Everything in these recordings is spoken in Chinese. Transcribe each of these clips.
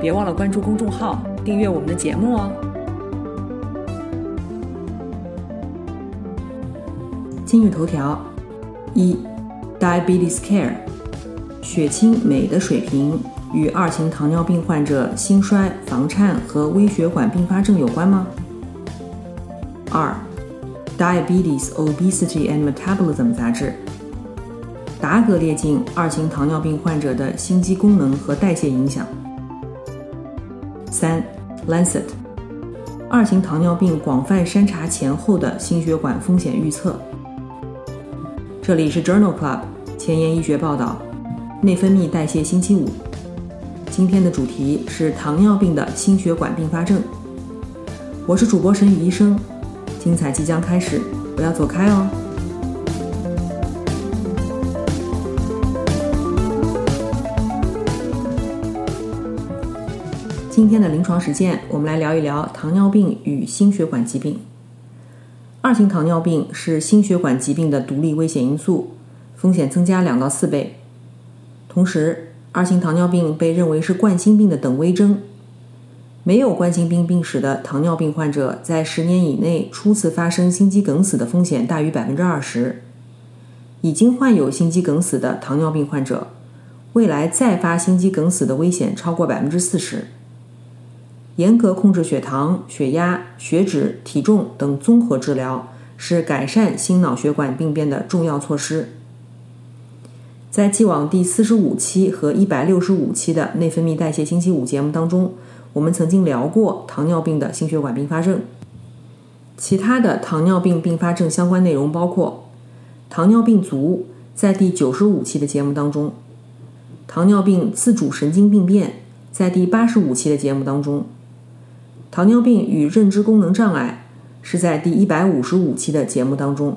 别忘了关注公众号，订阅我们的节目哦。今日头条：一，Diabetes Care，血清镁的水平与二型糖尿病患者心衰、房颤和微血管并发症有关吗？二，Diabetes, Obesity and Metabolism 杂志，达格列净二型糖尿病患者的心肌功能和代谢影响。三，Lancet，二型糖尿病广泛筛查前后的心血管风险预测。这里是 Journal Club 前沿医学报道，内分泌代谢星期五。今天的主题是糖尿病的心血管并发症。我是主播沈宇医生，精彩即将开始，不要走开哦。今天的临床实践，我们来聊一聊糖尿病与心血管疾病。二型糖尿病是心血管疾病的独立危险因素，风险增加两到四倍。同时，二型糖尿病被认为是冠心病的等危征。没有冠心病病史的糖尿病患者，在十年以内初次发生心肌梗死的风险大于百分之二十。已经患有心肌梗死的糖尿病患者，未来再发心肌梗死的危险超过百分之四十。严格控制血糖、血压、血脂、体重等综合治疗是改善心脑血管病变的重要措施。在既往第四十五期和一百六十五期的内分泌代谢星期五节目当中，我们曾经聊过糖尿病的心血管并发症。其他的糖尿病并发症相关内容包括糖尿病足，在第九十五期的节目当中；糖尿病自主神经病变，在第八十五期的节目当中。糖尿病与认知功能障碍是在第一百五十五期的节目当中，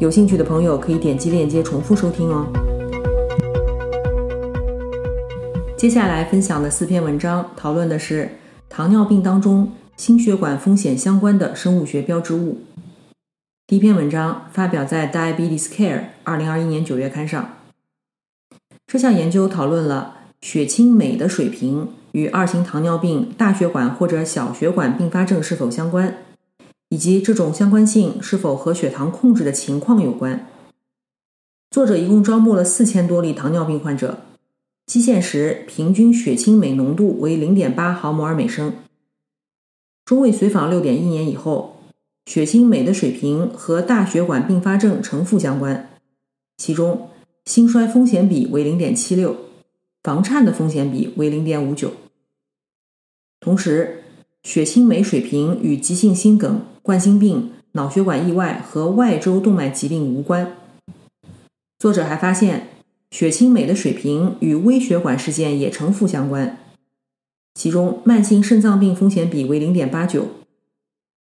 有兴趣的朋友可以点击链接重复收听哦。接下来分享的四篇文章讨论的是糖尿病当中心血管风险相关的生物学标志物。第一篇文章发表在《Diabetes Care》二零二一年九月刊上。这项研究讨论了血清镁的水平。与二型糖尿病大血管或者小血管并发症是否相关，以及这种相关性是否和血糖控制的情况有关。作者一共招募了四千多例糖尿病患者，基线时平均血清镁浓度为零点八毫摩尔每升。中位随访六点一年以后，血清镁的水平和大血管并发症呈负相关，其中心衰风险比为零点七六。房颤的风险比为零点五九。同时，血清酶水平与急性心梗、冠心病、脑血管意外和外周动脉疾病无关。作者还发现，血清酶的水平与微血管事件也呈负相关。其中，慢性肾脏病风险比为零点八九，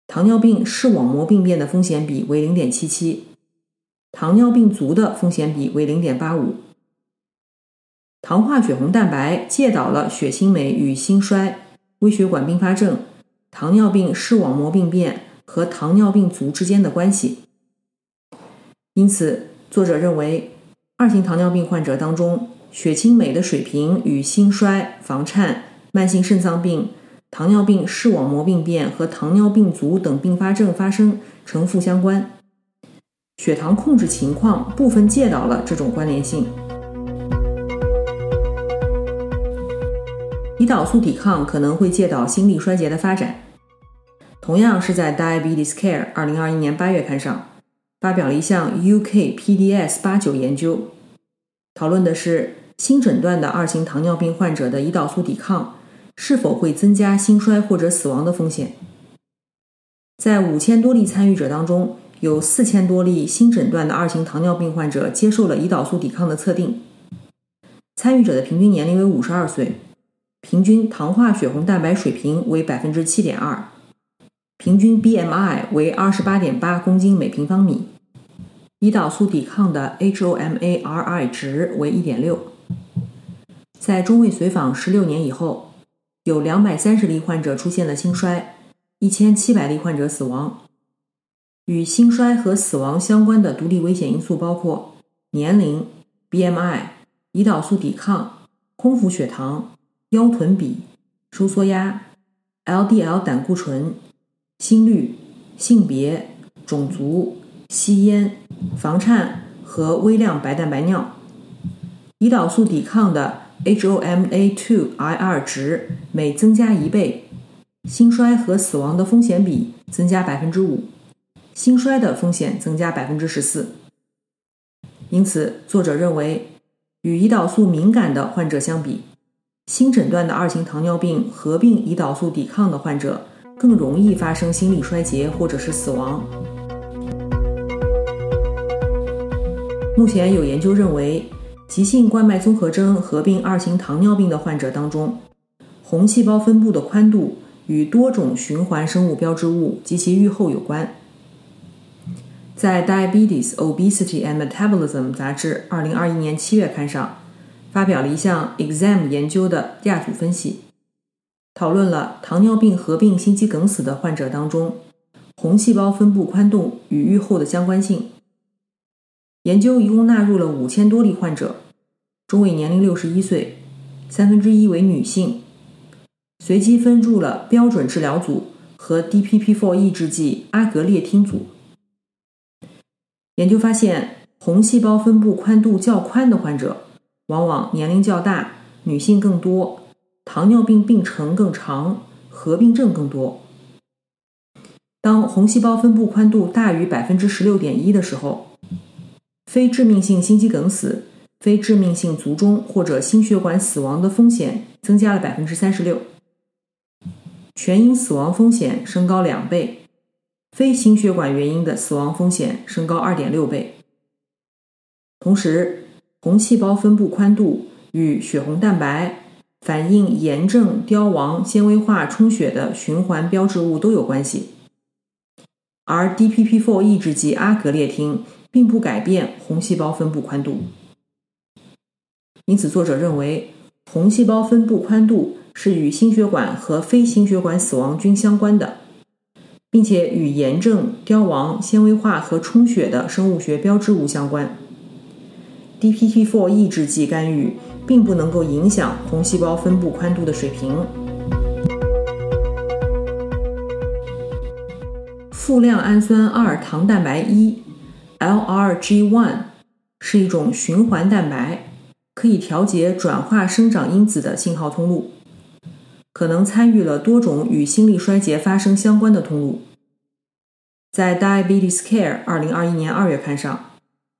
糖尿病视网膜病变的风险比为零点七七，糖尿病足的风险比为零点八五。糖化血红蛋白介导了血清酶与心衰、微血管并发症、糖尿病视网膜病变和糖尿病足之间的关系。因此，作者认为，二型糖尿病患者当中，血清镁的水平与心衰、房颤、慢性肾脏病、糖尿病视网膜病变和糖尿病足等并发症发生呈负相关。血糖控制情况部分介导了这种关联性。胰岛素抵抗可能会介导心力衰竭的发展。同样是在《Diabetes Care》二零二一年八月刊上发表了一项 UK-PDS 八九研究，讨论的是新诊断的二型糖尿病患者的胰岛素抵抗是否会增加心衰或者死亡的风险。在五千多例参与者当中，有四千多例新诊断的二型糖尿病患者接受了胰岛素抵抗的测定。参与者的平均年龄为五十二岁。平均糖化血红蛋白水平为百分之七点二，平均 BMI 为二十八点八公斤每平方米，胰岛素抵抗的 HOMA-RI 值为一点六。在中卫随访十六年以后，有两百三十例患者出现了心衰，一千七百例患者死亡。与心衰和死亡相关的独立危险因素包括年龄、BMI、胰岛素抵抗、空腹血糖。腰臀比、收缩压、LDL 胆固醇、心率、性别、种族、吸烟、房颤和微量白蛋白尿。胰岛素抵抗的 HOMA2IR 值每增加一倍，心衰和死亡的风险比增加百分之五，心衰的风险增加百分之十四。因此，作者认为，与胰岛素敏感的患者相比，新诊断的二型糖尿病合并胰岛素抵抗的患者更容易发生心力衰竭或者是死亡。目前有研究认为，急性冠脉综合征合并二型糖尿病的患者当中，红细胞分布的宽度与多种循环生物标志物及其预后有关。在《Diabetes, Obesity and Metabolism》杂志二零二一年七月刊上。发表了一项 exam 研究的亚组分析，讨论了糖尿病合并心肌梗死的患者当中红细胞分布宽度与预后的相关性。研究一共纳入了五千多例患者，中位年龄六十一岁，三分之一为女性，随机分入了标准治疗组和 DPP-4 抑制剂阿格列汀组。研究发现，红细胞分布宽度较宽的患者。往往年龄较大，女性更多，糖尿病病程更长，合并症更多。当红细胞分布宽度大于百分之十六点一的时候，非致命性心肌梗死、非致命性卒中或者心血管死亡的风险增加了百分之三十六，全因死亡风险升高两倍，非心血管原因的死亡风险升高二点六倍。同时，红细胞分布宽度与血红蛋白、反映炎症、凋亡、纤维化、充血的循环标志物都有关系，而 DPP-4 抑制剂阿格列汀并不改变红细胞分布宽度。因此，作者认为红细胞分布宽度是与心血管和非心血管死亡均相关的，并且与炎症、凋亡、纤维化和充血的生物学标志物相关。DPP-4 抑制剂干预并不能够影响红细胞分布宽度的水平。富量氨酸二糖蛋白一 （LRG1） 是一种循环蛋白，可以调节转化生长因子的信号通路，可能参与了多种与心力衰竭发生相关的通路。在《Diabetes Care》二零二一年二月刊上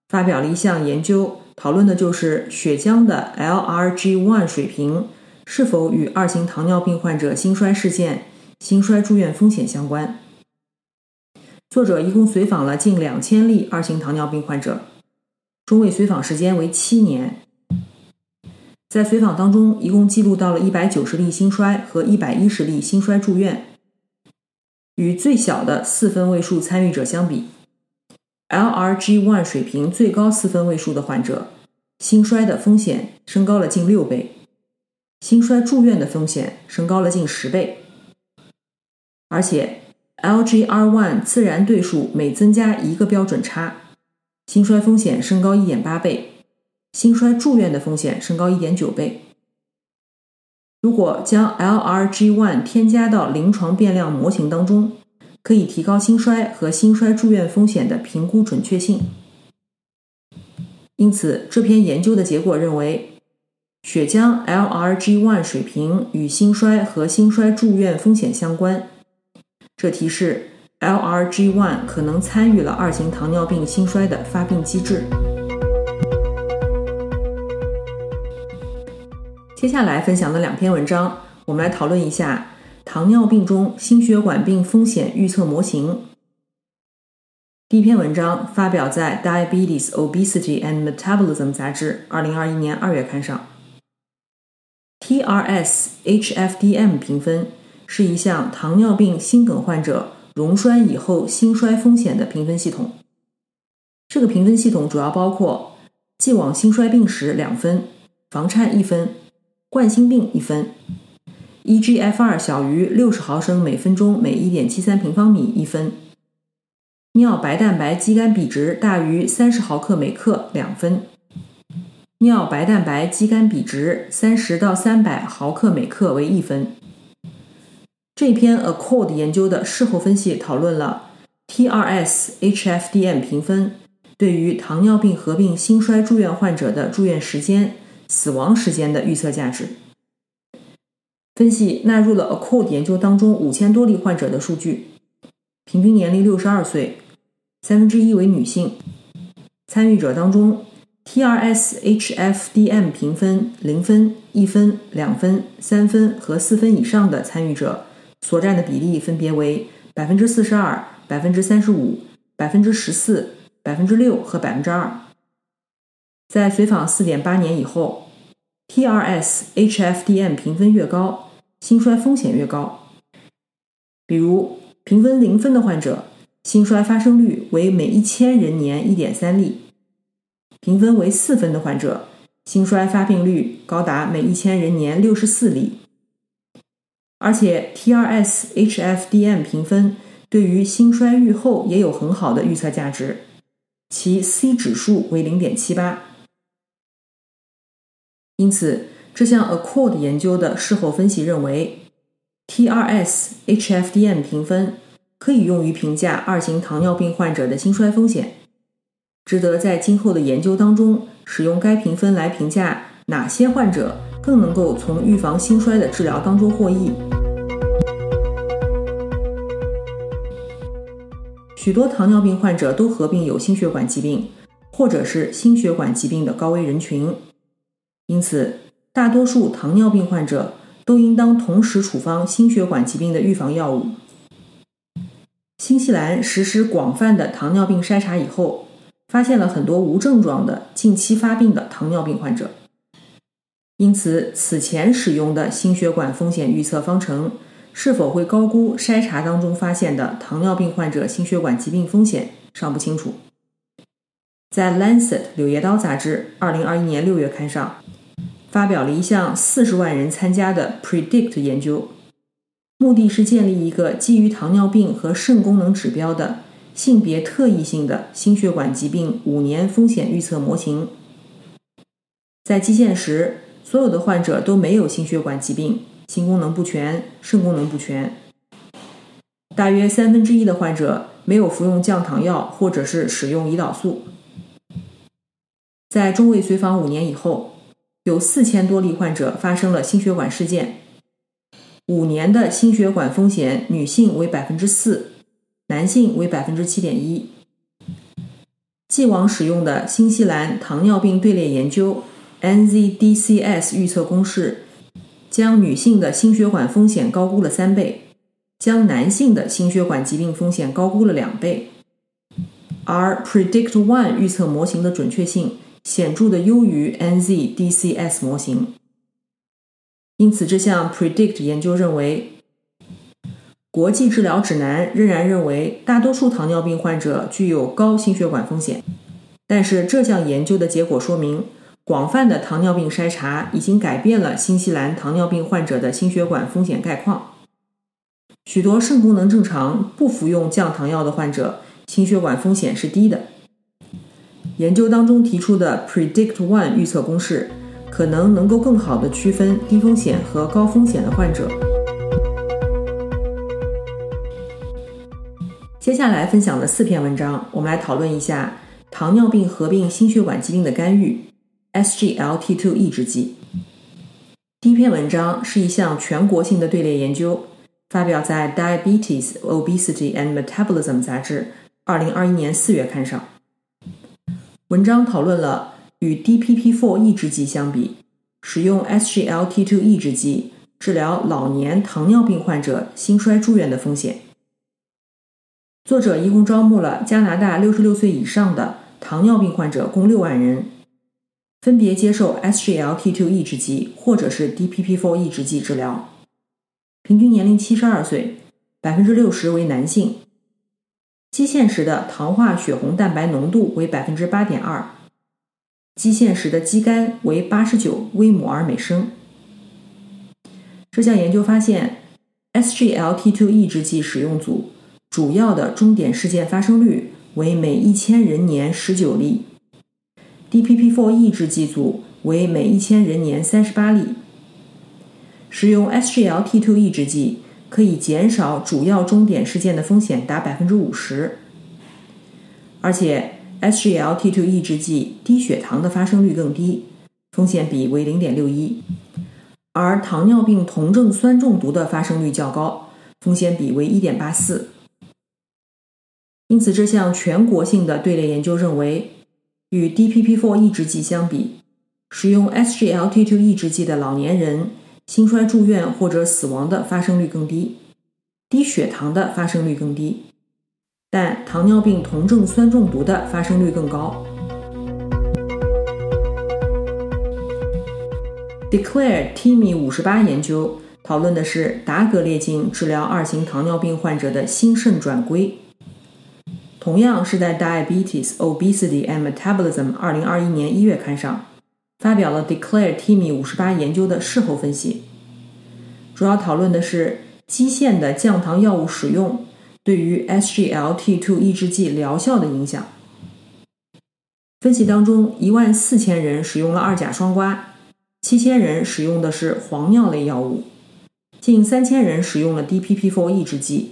发表了一项研究。讨论的就是血浆的 LRG1 水平是否与二型糖尿病患者心衰事件、心衰住院风险相关。作者一共随访了近两千例二型糖尿病患者，中位随访时间为七年。在随访当中，一共记录到了一百九十例心衰和一百一十例心衰住院。与最小的四分位数参与者相比。LRG1 水平最高四分位数的患者，心衰的风险升高了近六倍，心衰住院的风险升高了近十倍。而且，LGR1 自然对数每增加一个标准差，心衰风险升高一点八倍，心衰住院的风险升高一点九倍。如果将 LRG1 添加到临床变量模型当中，可以提高心衰和心衰住院风险的评估准确性。因此，这篇研究的结果认为，血浆 LRG1 水平与心衰和心衰住院风险相关。这提示 LRG1 可能参与了二型糖尿病心衰的发病机制。接下来分享的两篇文章，我们来讨论一下。糖尿病中心血管病风险预测模型。第一篇文章发表在《Diabetes, Obesity and Metabolism》杂志二零二一年二月刊上，TRS-HFDM 评分是一项糖尿病心梗患者溶栓以后心衰风险的评分系统。这个评分系统主要包括既往心衰病史两分，房颤一分，冠心病一分，eGFR 小于六十毫升每分钟每一点七三平方米一分，尿白蛋白肌酐比值大于三十毫克每克两分。尿白蛋白肌酐比值三十到三百毫克每克为一分。这篇 Accord 研究的事后分析讨论了 TRS-HFDM 评分对于糖尿病合并心衰住院患者的住院时间、死亡时间的预测价值。分析纳入了 Accord 研究当中五千多例患者的数据，平均年龄六十二岁，三分之一为女性。参与者当中。TRS-HFDM 评分零分、一分、两分、三分和四分以上的参与者所占的比例分别为百分之四十二、百分之三十五、百分之十四、百分之六和百分之二。在随访四点八年以后，TRS-HFDM 评分越高，心衰风险越高。比如，评分零分的患者，心衰发生率为每一千人年一点三例。评分为四分的患者，心衰发病率高达每一千人年六十四例，而且 TRS-HFDM 评分对于心衰预后也有很好的预测价值，其 C 指数为零点七八。因此，这项 Accord 研究的事后分析认为，TRS-HFDM 评分可以用于评价二型糖尿病患者的心衰风险。值得在今后的研究当中使用该评分来评价哪些患者更能够从预防心衰的治疗当中获益。许多糖尿病患者都合并有心血管疾病，或者是心血管疾病的高危人群，因此大多数糖尿病患者都应当同时处方心血管疾病的预防药物。新西兰实施广泛的糖尿病筛查以后。发现了很多无症状的近期发病的糖尿病患者，因此此前使用的心血管风险预测方程是否会高估筛查当中发现的糖尿病患者心血管疾病风险尚不清楚。在《Lancet》柳叶刀杂志二零二一年六月刊上，发表了一项四十万人参加的 Predict 研究，目的是建立一个基于糖尿病和肾功能指标的。性别特异性的心血管疾病五年风险预测模型，在基线时，所有的患者都没有心血管疾病、心功能不全、肾功能不全。大约三分之一的患者没有服用降糖药或者是使用胰岛素。在中位随访五年以后，有四千多例患者发生了心血管事件。五年的心血管风险，女性为百分之四。男性为百分之七点一。既往使用的新西兰糖尿病队列研究 NZDCS 预测公式，将女性的心血管风险高估了三倍，将男性的心血管疾病风险高估了两倍。而 Predict One 预测模型的准确性显著的优于 NZDCS 模型，因此这项 Predict 研究认为。国际治疗指南仍然认为，大多数糖尿病患者具有高心血管风险。但是，这项研究的结果说明，广泛的糖尿病筛查已经改变了新西兰糖尿病患者的心血管风险概况。许多肾功能正常、不服用降糖药的患者，心血管风险是低的。研究当中提出的 Predict One 预测公式，可能能够更好地区分低风险和高风险的患者。接下来分享的四篇文章，我们来讨论一下糖尿病合并心血管疾病的干预 （SGLT2 抑制剂）。第一篇文章是一项全国性的队列研究，发表在《Diabetes, Obesity and Metabolism》杂志二零二一年四月刊上。文章讨论了与 DPP-4 抑制剂相比，使用 SGLT2 抑制剂治疗老年糖尿病患者心衰住院的风险。作者一共招募了加拿大六十六岁以上的糖尿病患者共六万人，分别接受 SGLT2 抑制剂或者是 DPP-4 抑制剂治疗，平均年龄七十二岁，百分之六十为男性，基线时的糖化血红蛋白浓度为百分之八点二，基线时的肌酐为八十九微摩尔每升。这项研究发现，SGLT2 抑制剂使用组主要的终点事件发生率为每一千人年十九例。DPP-4 抑制剂组为每一千人年三十八例。使用 SGLT2 抑制剂可以减少主要终点事件的风险达百分之五十，而且 SGLT2 抑制剂低血糖的发生率更低，风险比为零点六一，而糖尿病酮症酸中毒的发生率较高，风险比为一点八四。因此，这项全国性的队列研究认为。与 DPP-4 抑制剂相比，使用 SGLT2 抑制剂的老年人，心衰住院或者死亡的发生率更低，低血糖的发生率更低，但糖尿病酮症酸中毒的发生率更高。Declare TIMI 五十八研究讨论的是达格列净治疗二型糖尿病患者的心肾转归。同样是在《Diabetes, Obesity and Metabolism》二零二一年一月刊上发表了 Declare TIMI 五十八研究的事后分析，主要讨论的是基线的降糖药物使用对于 SGLT2 抑制剂疗效的影响。分析当中，一万四千人使用了二甲双胍，七千人使用的是磺脲类药物，近三千人使用了 DPP-4 抑制剂。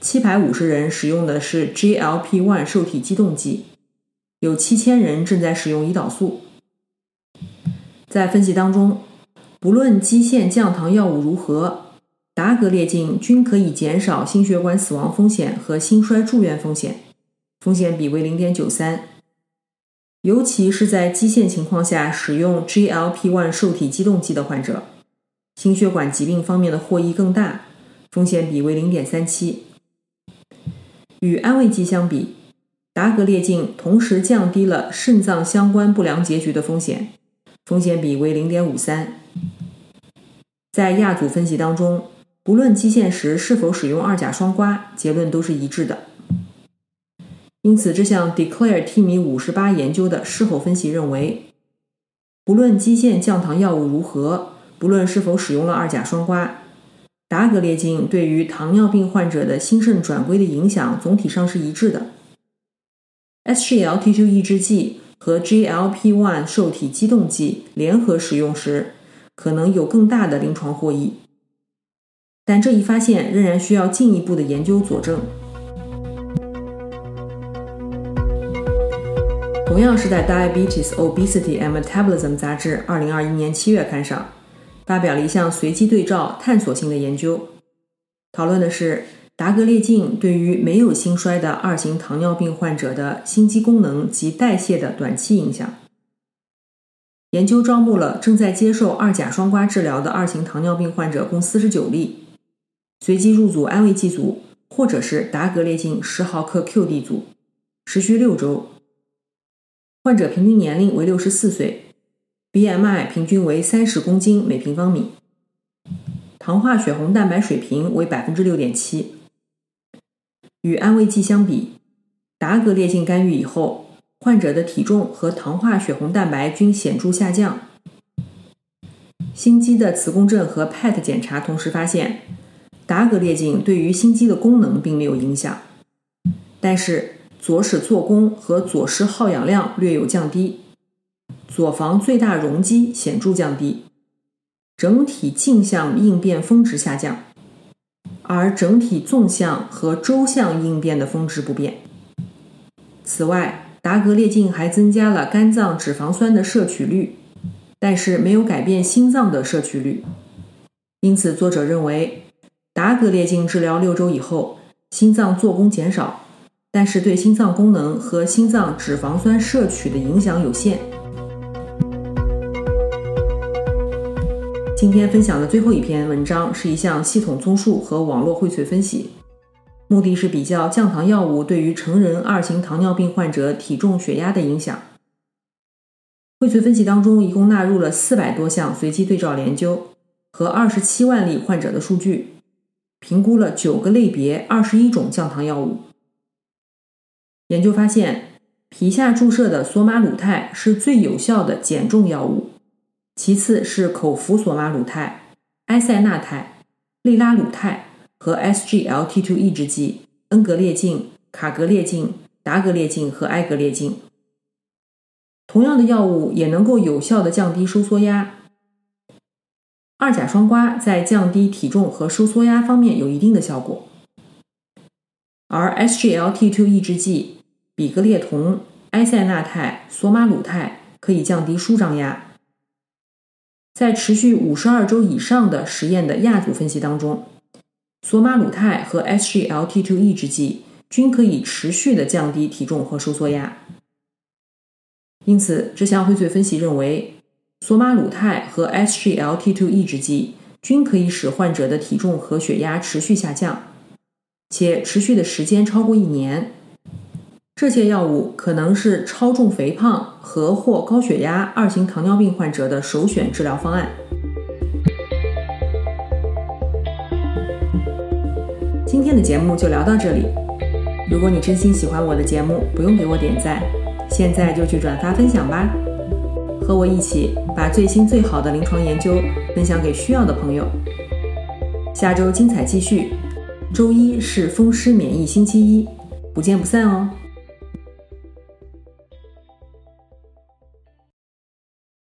七百五十人使用的是 GLP-1 受体激动剂，有七千人正在使用胰岛素。在分析当中，不论基线降糖药物如何，达格列净均可以减少心血管死亡风险和心衰住院风险，风险比为零点九三。尤其是在基线情况下使用 GLP-1 受体激动剂的患者，心血管疾病方面的获益更大，风险比为零点三七。与安慰剂相比，达格列净同时降低了肾脏相关不良结局的风险，风险比为零点五三。在亚组分析当中，不论基线时是否使用二甲双胍，结论都是一致的。因此，这项 DECLARE-T 米五十八研究的事后分析认为，不论基线降糖药物如何，不论是否使用了二甲双胍。达格列净对于糖尿病患者的心肾转归的影响总体上是一致的。SGLT2 抑制剂和 GLP-1 受体激动剂联合使用时，可能有更大的临床获益，但这一发现仍然需要进一步的研究佐证。同样是在《Diabetes, Obesity and Metabolism》杂志二零二一年七月刊上。发表了一项随机对照探索性的研究，讨论的是达格列净对于没有心衰的二型糖尿病患者的心肌功能及代谢的短期影响。研究招募了正在接受二甲双胍治疗的二型糖尿病患者共四十九例，随机入组安慰剂组或者是达格列净十毫克 QD 组，持续六周。患者平均年龄为六十四岁。BMI 平均为三十公斤每平方米，糖化血红蛋白水平为百分之六点七。与安慰剂相比，达格列净干预以后，患者的体重和糖化血红蛋白均显著下降。心肌的磁共振和 PET 检查同时发现，达格列净对于心肌的功能并没有影响，但是左室做功和左室耗氧量略有降低。左房最大容积显著降低，整体径向应变峰值下降，而整体纵向和周向应变的峰值不变。此外，达格列净还增加了肝脏脂肪酸的摄取率，但是没有改变心脏的摄取率。因此，作者认为达格列净治疗六周以后，心脏做功减少，但是对心脏功能和心脏脂肪酸摄取的影响有限。今天分享的最后一篇文章是一项系统综述和网络荟萃分析，目的是比较降糖药物对于成人二型糖尿病患者体重、血压的影响。荟萃分析当中一共纳入了四百多项随机对照研究和二十七万例患者的数据，评估了九个类别、二十一种降糖药物。研究发现，皮下注射的索马鲁肽是最有效的减重药物，其次是口服索马鲁肽、埃塞纳肽、类拉鲁肽和 SGLT2 抑制剂恩格列净、卡格列净、达格列净和埃格列净。同样的药物也能够有效的降低收缩压。二甲双胍在降低体重和收缩压方面有一定的效果，而 SGLT2 抑制剂比格列酮、埃塞纳肽、索马鲁肽可以降低舒张压。在持续五十二周以上的实验的亚组分析当中，索马鲁肽和 SGLT2 抑制剂均可以持续的降低体重和收缩压。因此，这项荟萃分析认为，索马鲁肽和 SGLT2 抑制剂均可以使患者的体重和血压持续下降，且持续的时间超过一年。这些药物可能是超重肥胖和或高血压二型糖尿病患者的首选治疗方案。今天的节目就聊到这里。如果你真心喜欢我的节目，不用给我点赞。现在就去转发分享吧，和我一起把最新最好的临床研究分享给需要的朋友。下周精彩继续，周一是风湿免疫星期一，不见不散哦。